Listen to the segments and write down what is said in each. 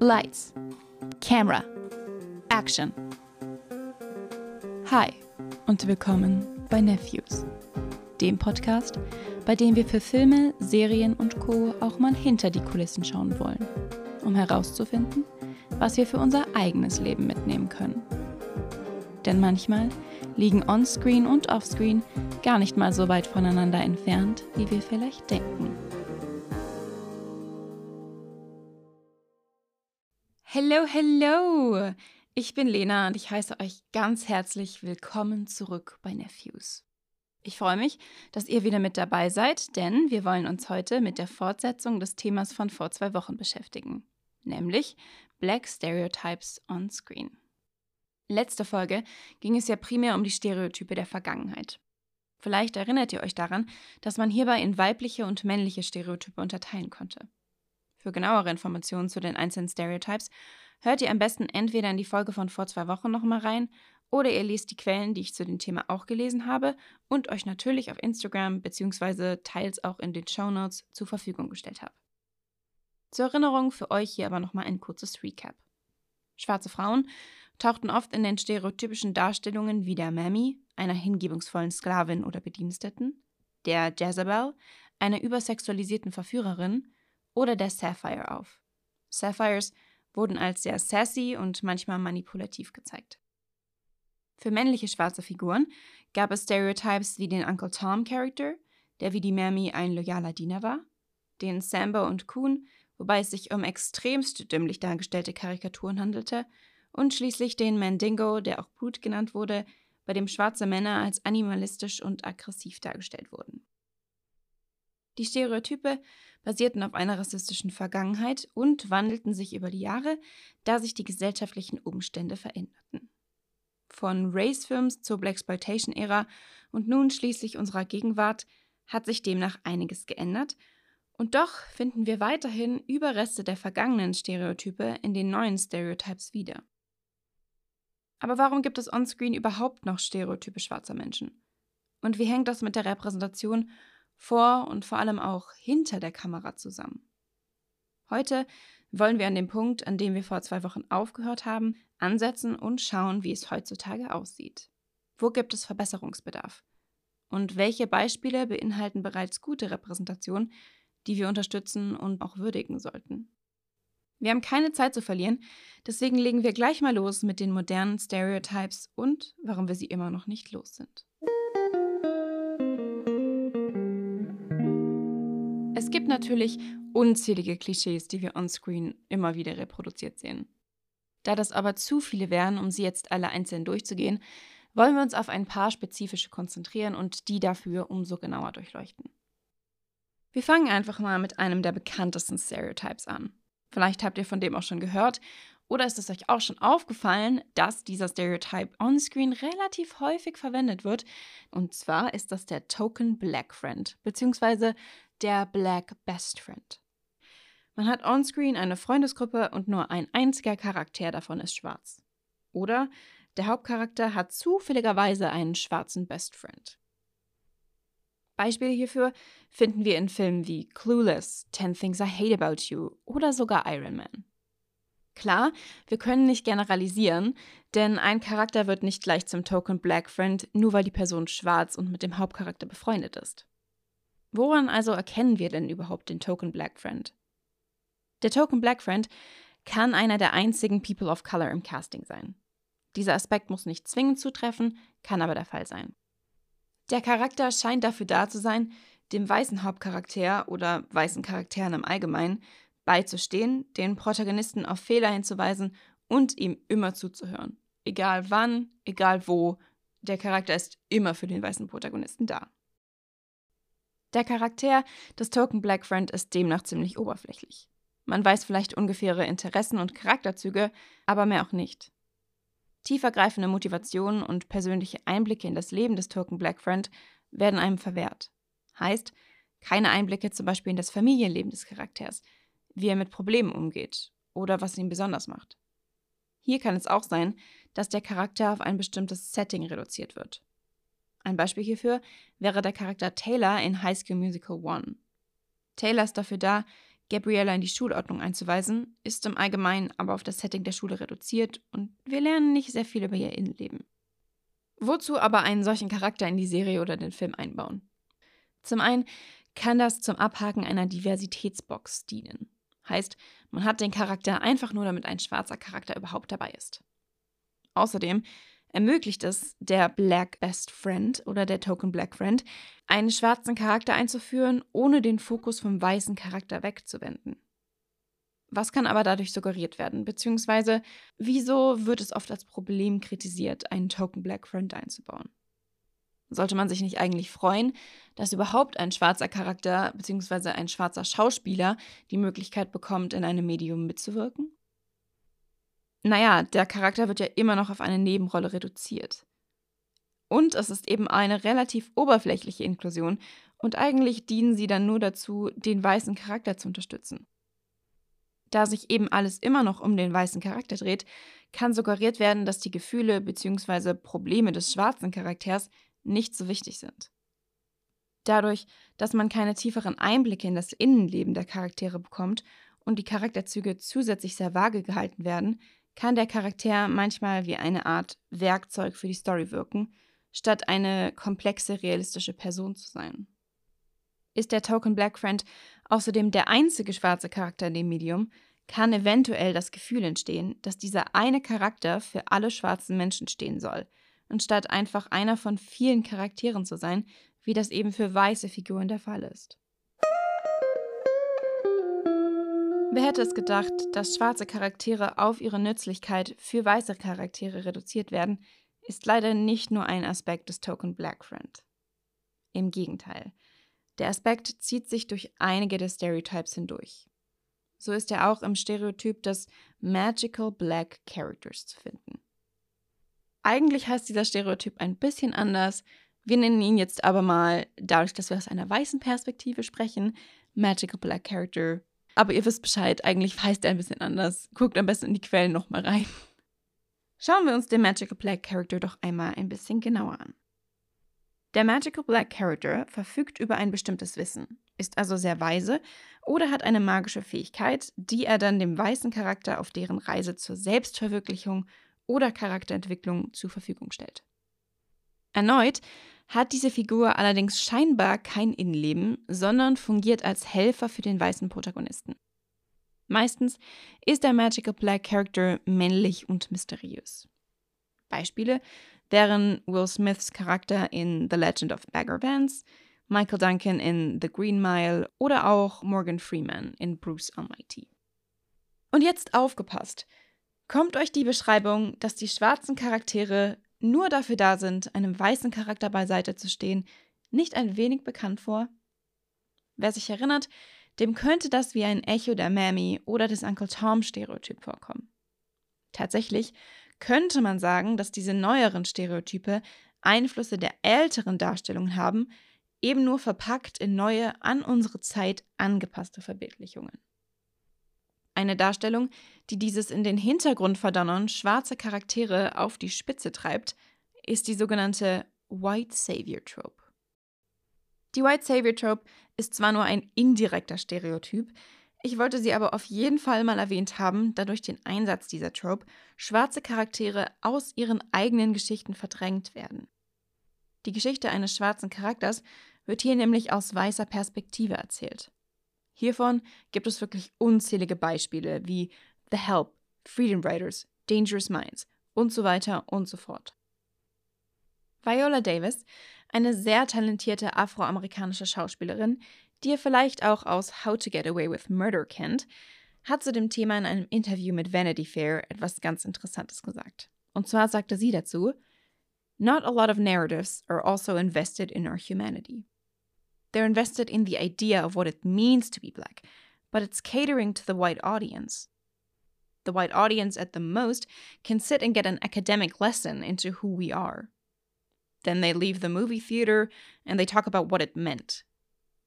Lights. Camera. Action. Hi und willkommen bei Nephews, dem Podcast, bei dem wir für Filme, Serien und Co. auch mal hinter die Kulissen schauen wollen, um herauszufinden, was wir für unser eigenes Leben mitnehmen können. Denn manchmal liegen Onscreen und Offscreen gar nicht mal so weit voneinander entfernt, wie wir vielleicht denken. Hello! Ich bin Lena und ich heiße euch ganz herzlich willkommen zurück bei Nephews. Ich freue mich, dass ihr wieder mit dabei seid, denn wir wollen uns heute mit der Fortsetzung des Themas von vor zwei Wochen beschäftigen, nämlich Black Stereotypes on Screen. Letzte Folge ging es ja primär um die Stereotype der Vergangenheit. Vielleicht erinnert ihr euch daran, dass man hierbei in weibliche und männliche Stereotype unterteilen konnte. Für genauere Informationen zu den einzelnen Stereotypes hört ihr am besten entweder in die Folge von vor zwei Wochen nochmal rein oder ihr liest die Quellen, die ich zu dem Thema auch gelesen habe und euch natürlich auf Instagram bzw. teils auch in den Show Notes zur Verfügung gestellt habe. Zur Erinnerung für euch hier aber nochmal ein kurzes Recap. Schwarze Frauen tauchten oft in den stereotypischen Darstellungen wie der Mammy, einer hingebungsvollen Sklavin oder Bediensteten, der Jezebel, einer übersexualisierten Verführerin, oder der Sapphire auf. Sapphires wurden als sehr sassy und manchmal manipulativ gezeigt. Für männliche schwarze Figuren gab es Stereotypes wie den Uncle Tom Character, der wie die Mammy ein loyaler Diener war, den Sambo und Coon, wobei es sich um extremst dümmlich dargestellte Karikaturen handelte, und schließlich den Mandingo, der auch Brute genannt wurde, bei dem schwarze Männer als animalistisch und aggressiv dargestellt wurden. Die Stereotype basierten auf einer rassistischen Vergangenheit und wandelten sich über die Jahre, da sich die gesellschaftlichen Umstände veränderten. Von Race-Films zur Blaxploitation-Ära und nun schließlich unserer Gegenwart hat sich demnach einiges geändert und doch finden wir weiterhin Überreste der vergangenen Stereotype in den neuen Stereotypes wieder. Aber warum gibt es onscreen überhaupt noch Stereotype schwarzer Menschen? Und wie hängt das mit der Repräsentation vor und vor allem auch hinter der Kamera zusammen? Heute wollen wir an dem Punkt, an dem wir vor zwei Wochen aufgehört haben, ansetzen und schauen, wie es heutzutage aussieht. Wo gibt es Verbesserungsbedarf? Und welche Beispiele beinhalten bereits gute Repräsentation, die wir unterstützen und auch würdigen sollten? Wir haben keine Zeit zu verlieren, deswegen legen wir gleich mal los mit den modernen Stereotypes und warum wir sie immer noch nicht los sind. Gibt natürlich unzählige Klischees, die wir onscreen immer wieder reproduziert sehen. Da das aber zu viele wären, um sie jetzt alle einzeln durchzugehen, wollen wir uns auf ein paar spezifische konzentrieren und die dafür umso genauer durchleuchten. Wir fangen einfach mal mit einem der bekanntesten Stereotypes an. Vielleicht habt ihr von dem auch schon gehört. Oder ist es euch auch schon aufgefallen, dass dieser Stereotype onscreen relativ häufig verwendet wird? Und zwar ist das der Token Black Friend, beziehungsweise der Black Best Friend. Man hat onscreen eine Freundesgruppe und nur ein einziger Charakter davon ist schwarz. Oder der Hauptcharakter hat zufälligerweise einen schwarzen Best Friend. Beispiele hierfür finden wir in Filmen wie Clueless, Ten Things I Hate About You oder sogar Iron Man. Klar, wir können nicht generalisieren, denn ein Charakter wird nicht gleich zum Token Black Friend, nur weil die Person schwarz und mit dem Hauptcharakter befreundet ist. Woran also erkennen wir denn überhaupt den Token Black Friend? Der Token Black Friend kann einer der einzigen People of Color im Casting sein. Dieser Aspekt muss nicht zwingend zutreffen, kann aber der Fall sein. Der Charakter scheint dafür da zu sein, dem weißen Hauptcharakter oder weißen Charakteren im Allgemeinen beizustehen, den Protagonisten auf Fehler hinzuweisen und ihm immer zuzuhören. Egal wann, egal wo, der Charakter ist immer für den weißen Protagonisten da. Der Charakter des Token Black Friend ist demnach ziemlich oberflächlich. Man weiß vielleicht ungefähre Interessen und Charakterzüge, aber mehr auch nicht. Tiefergreifende Motivationen und persönliche Einblicke in das Leben des Token Black Friend werden einem verwehrt. Heißt, keine Einblicke zum Beispiel in das Familienleben des Charakters, wie er mit Problemen umgeht oder was ihn besonders macht. Hier kann es auch sein, dass der Charakter auf ein bestimmtes Setting reduziert wird. Ein Beispiel hierfür wäre der Charakter Taylor in High School Musical 1. Taylor ist dafür da, Gabriella in die Schulordnung einzuweisen, ist im Allgemeinen aber auf das Setting der Schule reduziert und wir lernen nicht sehr viel über ihr Innenleben. Wozu aber einen solchen Charakter in die Serie oder den Film einbauen? Zum einen kann das zum Abhaken einer Diversitätsbox dienen. Heißt, man hat den Charakter einfach nur, damit ein schwarzer Charakter überhaupt dabei ist. Außerdem ermöglicht es der Black Best Friend oder der Token Black Friend, einen schwarzen Charakter einzuführen, ohne den Fokus vom weißen Charakter wegzuwenden. Was kann aber dadurch suggeriert werden? Beziehungsweise, wieso wird es oft als Problem kritisiert, einen Token Black Friend einzubauen? Sollte man sich nicht eigentlich freuen, dass überhaupt ein schwarzer Charakter bzw. ein schwarzer Schauspieler die Möglichkeit bekommt, in einem Medium mitzuwirken? Naja, der Charakter wird ja immer noch auf eine Nebenrolle reduziert. Und es ist eben eine relativ oberflächliche Inklusion und eigentlich dienen sie dann nur dazu, den weißen Charakter zu unterstützen. Da sich eben alles immer noch um den weißen Charakter dreht, kann suggeriert werden, dass die Gefühle bzw. Probleme des schwarzen Charakters nicht so wichtig sind. Dadurch, dass man keine tieferen Einblicke in das Innenleben der Charaktere bekommt und die Charakterzüge zusätzlich sehr vage gehalten werden, kann der Charakter manchmal wie eine Art Werkzeug für die Story wirken, statt eine komplexe, realistische Person zu sein. Ist der Token Black Friend außerdem der einzige schwarze Charakter in dem Medium, kann eventuell das Gefühl entstehen, dass dieser eine Charakter für alle schwarzen Menschen stehen soll, anstatt einfach einer von vielen Charakteren zu sein, wie das eben für weiße Figuren der Fall ist. Wer hätte es gedacht, dass schwarze Charaktere auf ihre Nützlichkeit für weiße Charaktere reduziert werden, ist leider nicht nur ein Aspekt des Token Black Friend. Im Gegenteil. Der Aspekt zieht sich durch einige der Stereotypes hindurch. So ist er auch im Stereotyp des Magical Black Characters zu finden. Eigentlich heißt dieser Stereotyp ein bisschen anders. Wir nennen ihn jetzt aber mal, dadurch, dass wir aus einer weißen Perspektive sprechen, Magical Black Character aber ihr wisst Bescheid, eigentlich heißt er ein bisschen anders. Guckt am besten in die Quellen nochmal rein. Schauen wir uns den Magical Black Character doch einmal ein bisschen genauer an. Der Magical Black Character verfügt über ein bestimmtes Wissen, ist also sehr weise oder hat eine magische Fähigkeit, die er dann dem weißen Charakter auf deren Reise zur Selbstverwirklichung oder Charakterentwicklung zur Verfügung stellt. Erneut hat diese Figur allerdings scheinbar kein Innenleben, sondern fungiert als Helfer für den weißen Protagonisten. Meistens ist der Magical Black Character männlich und mysteriös. Beispiele wären Will Smiths Charakter in The Legend of Bagger Vance, Michael Duncan in The Green Mile oder auch Morgan Freeman in Bruce Almighty. Und jetzt aufgepasst! Kommt euch die Beschreibung, dass die schwarzen Charaktere nur dafür da sind, einem weißen Charakter beiseite zu stehen, nicht ein wenig bekannt vor? Wer sich erinnert, dem könnte das wie ein Echo der Mammy oder des Uncle Tom Stereotyp vorkommen. Tatsächlich könnte man sagen, dass diese neueren Stereotype Einflüsse der älteren Darstellungen haben, eben nur verpackt in neue, an unsere Zeit angepasste Verbildlichungen. Eine Darstellung, die dieses in den Hintergrund verdonnern schwarze Charaktere auf die Spitze treibt, ist die sogenannte White Savior Trope. Die White Savior Trope ist zwar nur ein indirekter Stereotyp, ich wollte sie aber auf jeden Fall mal erwähnt haben, da durch den Einsatz dieser Trope schwarze Charaktere aus ihren eigenen Geschichten verdrängt werden. Die Geschichte eines schwarzen Charakters wird hier nämlich aus weißer Perspektive erzählt. Hiervon gibt es wirklich unzählige Beispiele wie The Help, Freedom Riders, Dangerous Minds und so weiter und so fort. Viola Davis, eine sehr talentierte afroamerikanische Schauspielerin, die ihr vielleicht auch aus How to Get Away with Murder kennt, hat zu dem Thema in einem Interview mit Vanity Fair etwas ganz Interessantes gesagt. Und zwar sagte sie dazu, Not a lot of narratives are also invested in our humanity. They're invested in the idea of what it means to be black, but it's catering to the white audience. The white audience, at the most, can sit and get an academic lesson into who we are. Then they leave the movie theater and they talk about what it meant.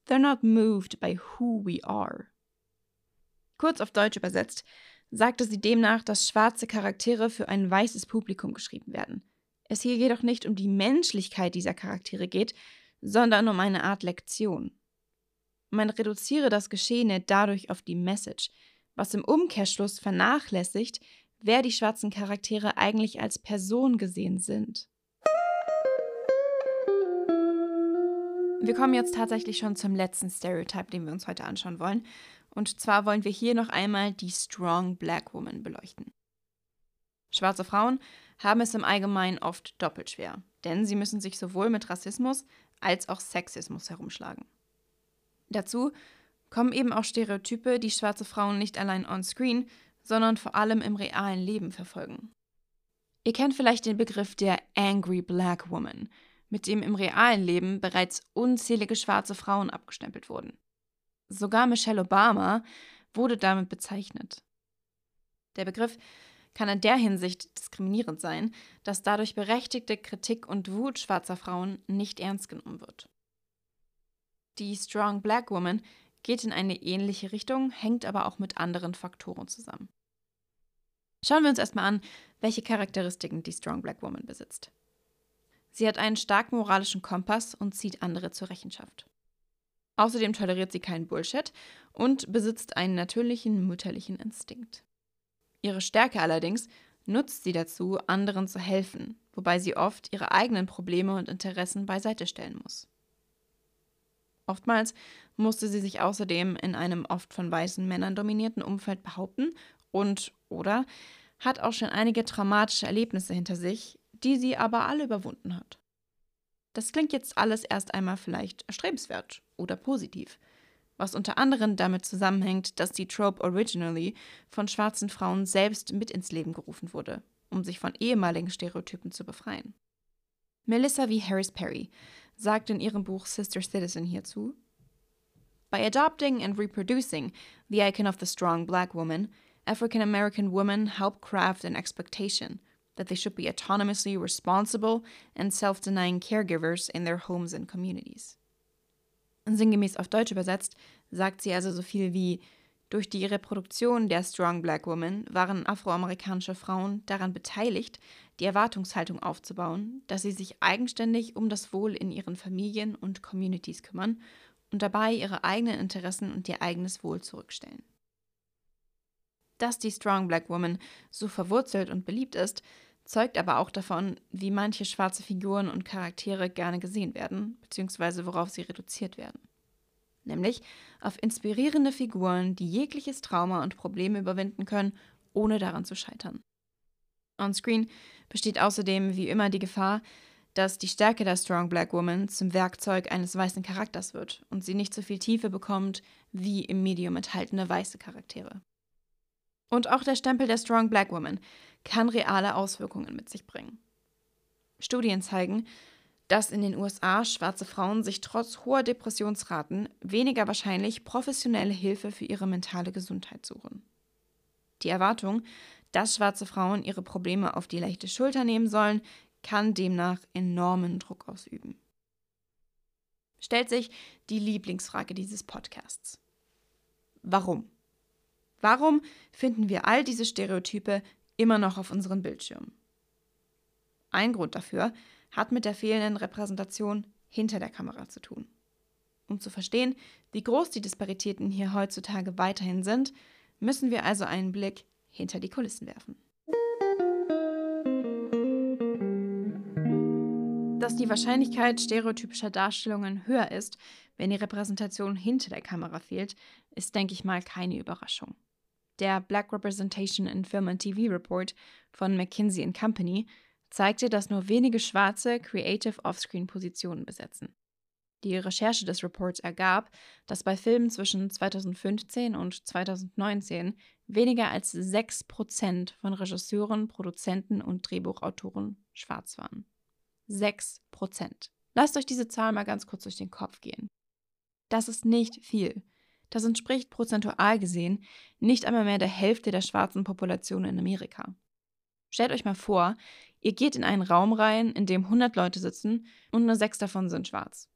They're not moved by who we are. Kurz auf Deutsch übersetzt, sagte sie demnach, dass schwarze Charaktere für ein weißes Publikum geschrieben werden. Es hier jedoch nicht um die Menschlichkeit dieser Charaktere geht, sondern um eine Art Lektion. man reduziere das Geschehene dadurch auf die Message, was im Umkehrschluss vernachlässigt, wer die schwarzen Charaktere eigentlich als Person gesehen sind. Wir kommen jetzt tatsächlich schon zum letzten Stereotype, den wir uns heute anschauen wollen. Und zwar wollen wir hier noch einmal die Strong Black Woman beleuchten. Schwarze Frauen haben es im Allgemeinen oft doppelt schwer, denn sie müssen sich sowohl mit Rassismus als auch Sexismus herumschlagen. Dazu kommen eben auch Stereotype, die schwarze Frauen nicht allein on-screen, sondern vor allem im realen Leben verfolgen. Ihr kennt vielleicht den Begriff der Angry Black Woman, mit dem im realen Leben bereits unzählige schwarze Frauen abgestempelt wurden. Sogar Michelle Obama wurde damit bezeichnet. Der Begriff kann in der Hinsicht diskriminierend sein, dass dadurch berechtigte Kritik und Wut schwarzer Frauen nicht ernst genommen wird. Die Strong Black Woman geht in eine ähnliche Richtung, hängt aber auch mit anderen Faktoren zusammen. Schauen wir uns erstmal an, welche Charakteristiken die Strong Black Woman besitzt. Sie hat einen starken moralischen Kompass und zieht andere zur Rechenschaft. Außerdem toleriert sie keinen Bullshit und besitzt einen natürlichen mütterlichen Instinkt. Ihre Stärke allerdings nutzt sie dazu, anderen zu helfen, wobei sie oft ihre eigenen Probleme und Interessen beiseite stellen muss. Oftmals musste sie sich außerdem in einem oft von weißen Männern dominierten Umfeld behaupten und oder hat auch schon einige traumatische Erlebnisse hinter sich, die sie aber alle überwunden hat. Das klingt jetzt alles erst einmal vielleicht erstrebenswert oder positiv, was unter anderem damit zusammenhängt, dass die Trope originally von schwarzen Frauen selbst mit ins Leben gerufen wurde, um sich von ehemaligen Stereotypen zu befreien. Melissa V. Harris Perry sagt in ihrem Buch Sister Citizen hierzu: By adopting and reproducing the icon of the strong black woman, African American women help craft an expectation that they should be autonomously responsible and self denying caregivers in their homes and communities. Sinngemäß auf Deutsch übersetzt, sagt sie also so viel wie: Durch die Reproduktion der Strong Black Woman waren afroamerikanische Frauen daran beteiligt, die Erwartungshaltung aufzubauen, dass sie sich eigenständig um das Wohl in ihren Familien und Communities kümmern und dabei ihre eigenen Interessen und ihr eigenes Wohl zurückstellen. Dass die Strong Black Woman so verwurzelt und beliebt ist, zeugt aber auch davon, wie manche schwarze Figuren und Charaktere gerne gesehen werden, beziehungsweise worauf sie reduziert werden. Nämlich auf inspirierende Figuren, die jegliches Trauma und Probleme überwinden können, ohne daran zu scheitern. On-Screen besteht außerdem wie immer die Gefahr, dass die Stärke der Strong Black Woman zum Werkzeug eines weißen Charakters wird und sie nicht so viel Tiefe bekommt wie im Medium enthaltene weiße Charaktere. Und auch der Stempel der Strong Black Woman kann reale Auswirkungen mit sich bringen. Studien zeigen, dass in den USA schwarze Frauen sich trotz hoher Depressionsraten weniger wahrscheinlich professionelle Hilfe für ihre mentale Gesundheit suchen. Die Erwartung, dass schwarze Frauen ihre Probleme auf die leichte Schulter nehmen sollen, kann demnach enormen Druck ausüben. Stellt sich die Lieblingsfrage dieses Podcasts. Warum? Warum finden wir all diese Stereotype immer noch auf unseren Bildschirmen. Ein Grund dafür hat mit der fehlenden Repräsentation hinter der Kamera zu tun. Um zu verstehen, wie groß die Disparitäten hier heutzutage weiterhin sind, müssen wir also einen Blick hinter die Kulissen werfen. Dass die Wahrscheinlichkeit stereotypischer Darstellungen höher ist, wenn die Repräsentation hinter der Kamera fehlt, ist, denke ich mal, keine Überraschung. Der Black Representation in Film and TV Report von McKinsey Company zeigte, dass nur wenige Schwarze Creative Offscreen-Positionen besetzen. Die Recherche des Reports ergab, dass bei Filmen zwischen 2015 und 2019 weniger als 6% von Regisseuren, Produzenten und Drehbuchautoren schwarz waren. 6%. Lasst euch diese Zahl mal ganz kurz durch den Kopf gehen. Das ist nicht viel. Das entspricht prozentual gesehen nicht einmal mehr der Hälfte der schwarzen Population in Amerika. Stellt euch mal vor, ihr geht in einen Raum rein, in dem 100 Leute sitzen und nur sechs davon sind schwarz.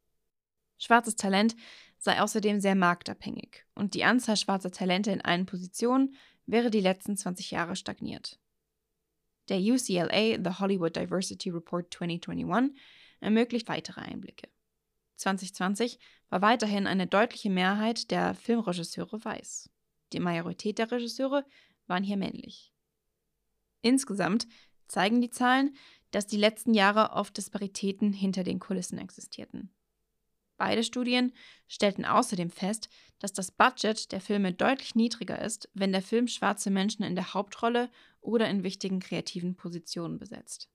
Schwarzes Talent sei außerdem sehr marktabhängig und die Anzahl schwarzer Talente in allen Positionen wäre die letzten 20 Jahre stagniert. Der UCLA The Hollywood Diversity Report 2021 ermöglicht weitere Einblicke. 2020 war weiterhin eine deutliche Mehrheit der Filmregisseure weiß. Die Majorität der Regisseure waren hier männlich. Insgesamt zeigen die Zahlen, dass die letzten Jahre oft Disparitäten hinter den Kulissen existierten. Beide Studien stellten außerdem fest, dass das Budget der Filme deutlich niedriger ist, wenn der Film schwarze Menschen in der Hauptrolle oder in wichtigen kreativen Positionen besetzt.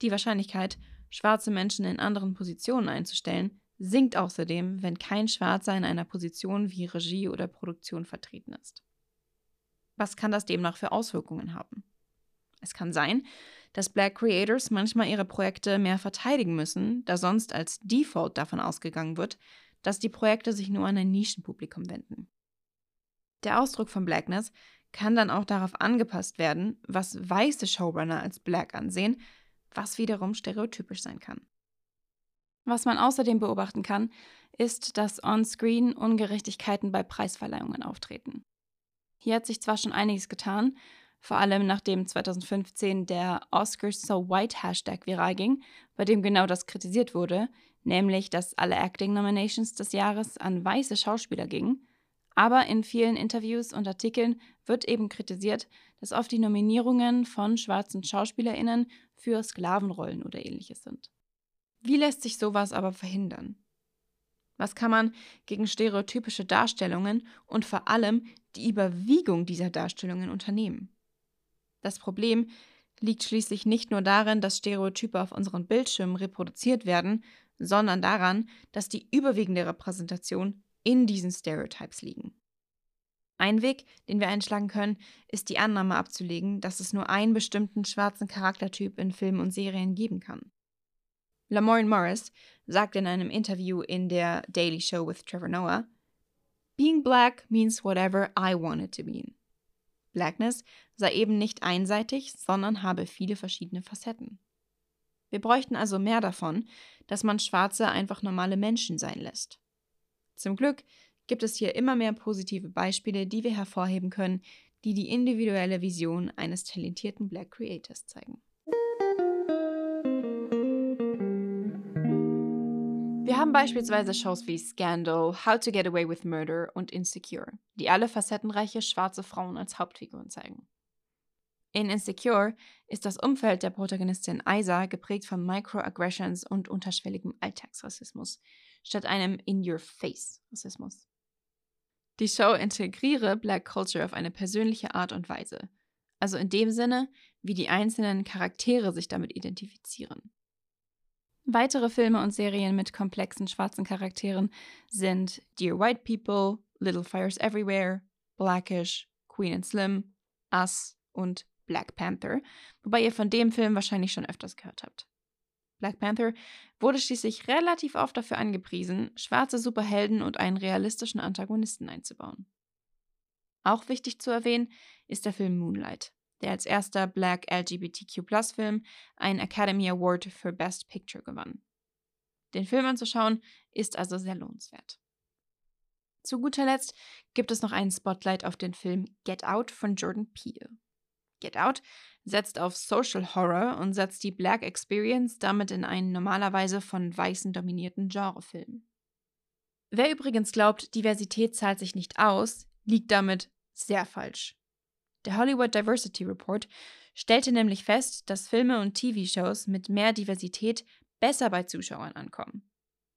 Die Wahrscheinlichkeit, schwarze Menschen in anderen Positionen einzustellen, sinkt außerdem, wenn kein Schwarzer in einer Position wie Regie oder Produktion vertreten ist. Was kann das demnach für Auswirkungen haben? Es kann sein, dass Black Creators manchmal ihre Projekte mehr verteidigen müssen, da sonst als Default davon ausgegangen wird, dass die Projekte sich nur an ein Nischenpublikum wenden. Der Ausdruck von Blackness kann dann auch darauf angepasst werden, was weiße Showrunner als Black ansehen, was wiederum stereotypisch sein kann. Was man außerdem beobachten kann, ist, dass on-screen Ungerechtigkeiten bei Preisverleihungen auftreten. Hier hat sich zwar schon einiges getan, vor allem nachdem 2015 der Oscars So White Hashtag viral ging, bei dem genau das kritisiert wurde, nämlich dass alle Acting Nominations des Jahres an weiße Schauspieler gingen. Aber in vielen Interviews und Artikeln wird eben kritisiert, dass oft die Nominierungen von schwarzen Schauspielerinnen für Sklavenrollen oder ähnliches sind. Wie lässt sich sowas aber verhindern? Was kann man gegen stereotypische Darstellungen und vor allem die Überwiegung dieser Darstellungen unternehmen? Das Problem liegt schließlich nicht nur darin, dass Stereotype auf unseren Bildschirmen reproduziert werden, sondern daran, dass die überwiegende Repräsentation in diesen Stereotypes liegen. Ein Weg, den wir einschlagen können, ist die Annahme abzulegen, dass es nur einen bestimmten schwarzen Charaktertyp in Filmen und Serien geben kann. Lamorne Morris sagt in einem Interview in der Daily Show with Trevor Noah, Being black means whatever I want it to mean. Blackness sei eben nicht einseitig, sondern habe viele verschiedene Facetten. Wir bräuchten also mehr davon, dass man Schwarze einfach normale Menschen sein lässt. Zum Glück gibt es hier immer mehr positive Beispiele, die wir hervorheben können, die die individuelle Vision eines talentierten Black Creators zeigen. Beispielsweise Shows wie Scandal, How to Get Away with Murder und Insecure, die alle facettenreiche schwarze Frauen als Hauptfiguren zeigen. In Insecure ist das Umfeld der Protagonistin Isa geprägt von Microaggressions und unterschwelligem Alltagsrassismus, statt einem In-Your-Face-Rassismus. Die Show integriere Black Culture auf eine persönliche Art und Weise, also in dem Sinne, wie die einzelnen Charaktere sich damit identifizieren. Weitere Filme und Serien mit komplexen schwarzen Charakteren sind Dear White People, Little Fires Everywhere, Blackish, Queen and Slim, Us und Black Panther, wobei ihr von dem Film wahrscheinlich schon öfters gehört habt. Black Panther wurde schließlich relativ oft dafür angepriesen, schwarze Superhelden und einen realistischen Antagonisten einzubauen. Auch wichtig zu erwähnen ist der Film Moonlight, der als erster Black LGBTQ-Film einen Academy Award für Best Picture gewann. Den Film anzuschauen ist also sehr lohnenswert. Zu guter Letzt gibt es noch einen Spotlight auf den Film Get Out von Jordan Peele. Get Out setzt auf Social Horror und setzt die Black Experience damit in einen normalerweise von Weißen dominierten Genrefilm. Wer übrigens glaubt, Diversität zahlt sich nicht aus, liegt damit sehr falsch. Der Hollywood Diversity Report stellte nämlich fest, dass Filme und TV-Shows mit mehr Diversität besser bei Zuschauern ankommen.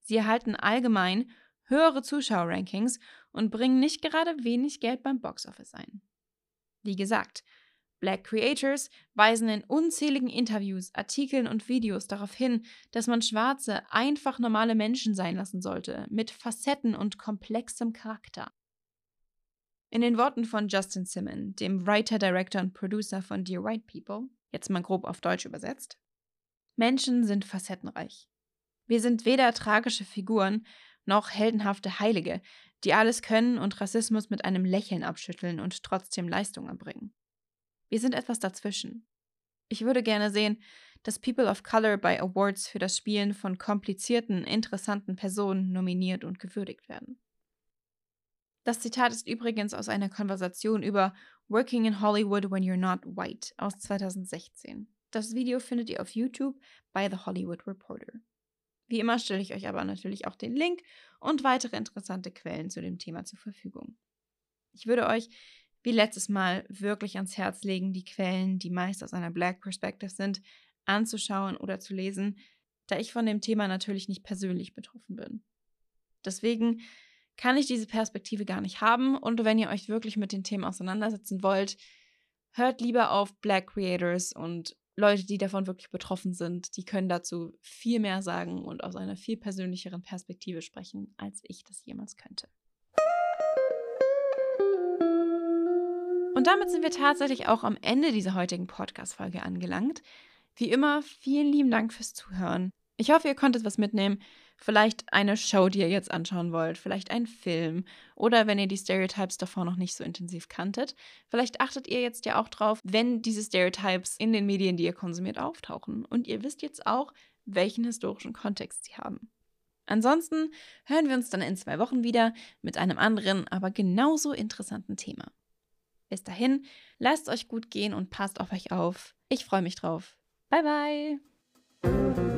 Sie erhalten allgemein höhere Zuschauerrankings und bringen nicht gerade wenig Geld beim Boxoffice ein. Wie gesagt, Black Creators weisen in unzähligen Interviews, Artikeln und Videos darauf hin, dass man Schwarze einfach normale Menschen sein lassen sollte, mit Facetten und komplexem Charakter. In den Worten von Justin Simon, dem Writer, Director und Producer von Dear White People, jetzt mal grob auf Deutsch übersetzt, Menschen sind facettenreich. Wir sind weder tragische Figuren noch heldenhafte Heilige, die alles können und Rassismus mit einem Lächeln abschütteln und trotzdem Leistung erbringen. Wir sind etwas dazwischen. Ich würde gerne sehen, dass People of Color bei Awards für das Spielen von komplizierten, interessanten Personen nominiert und gewürdigt werden. Das Zitat ist übrigens aus einer Konversation über Working in Hollywood when you're not white aus 2016. Das Video findet ihr auf YouTube bei The Hollywood Reporter. Wie immer stelle ich euch aber natürlich auch den Link und weitere interessante Quellen zu dem Thema zur Verfügung. Ich würde euch wie letztes Mal wirklich ans Herz legen, die Quellen, die meist aus einer Black Perspective sind, anzuschauen oder zu lesen, da ich von dem Thema natürlich nicht persönlich betroffen bin. Deswegen kann ich diese Perspektive gar nicht haben und wenn ihr euch wirklich mit den Themen auseinandersetzen wollt, hört lieber auf Black Creators und Leute, die davon wirklich betroffen sind, die können dazu viel mehr sagen und aus einer viel persönlicheren Perspektive sprechen, als ich das jemals könnte. Und damit sind wir tatsächlich auch am Ende dieser heutigen Podcast-Folge angelangt. Wie immer, vielen lieben Dank fürs Zuhören. Ich hoffe, ihr konntet was mitnehmen. Vielleicht eine Show, die ihr jetzt anschauen wollt, vielleicht ein Film oder wenn ihr die Stereotypes davor noch nicht so intensiv kanntet. Vielleicht achtet ihr jetzt ja auch drauf, wenn diese Stereotypes in den Medien, die ihr konsumiert, auftauchen. Und ihr wisst jetzt auch, welchen historischen Kontext sie haben. Ansonsten hören wir uns dann in zwei Wochen wieder mit einem anderen, aber genauso interessanten Thema. Bis dahin, lasst euch gut gehen und passt auf euch auf. Ich freue mich drauf. Bye bye.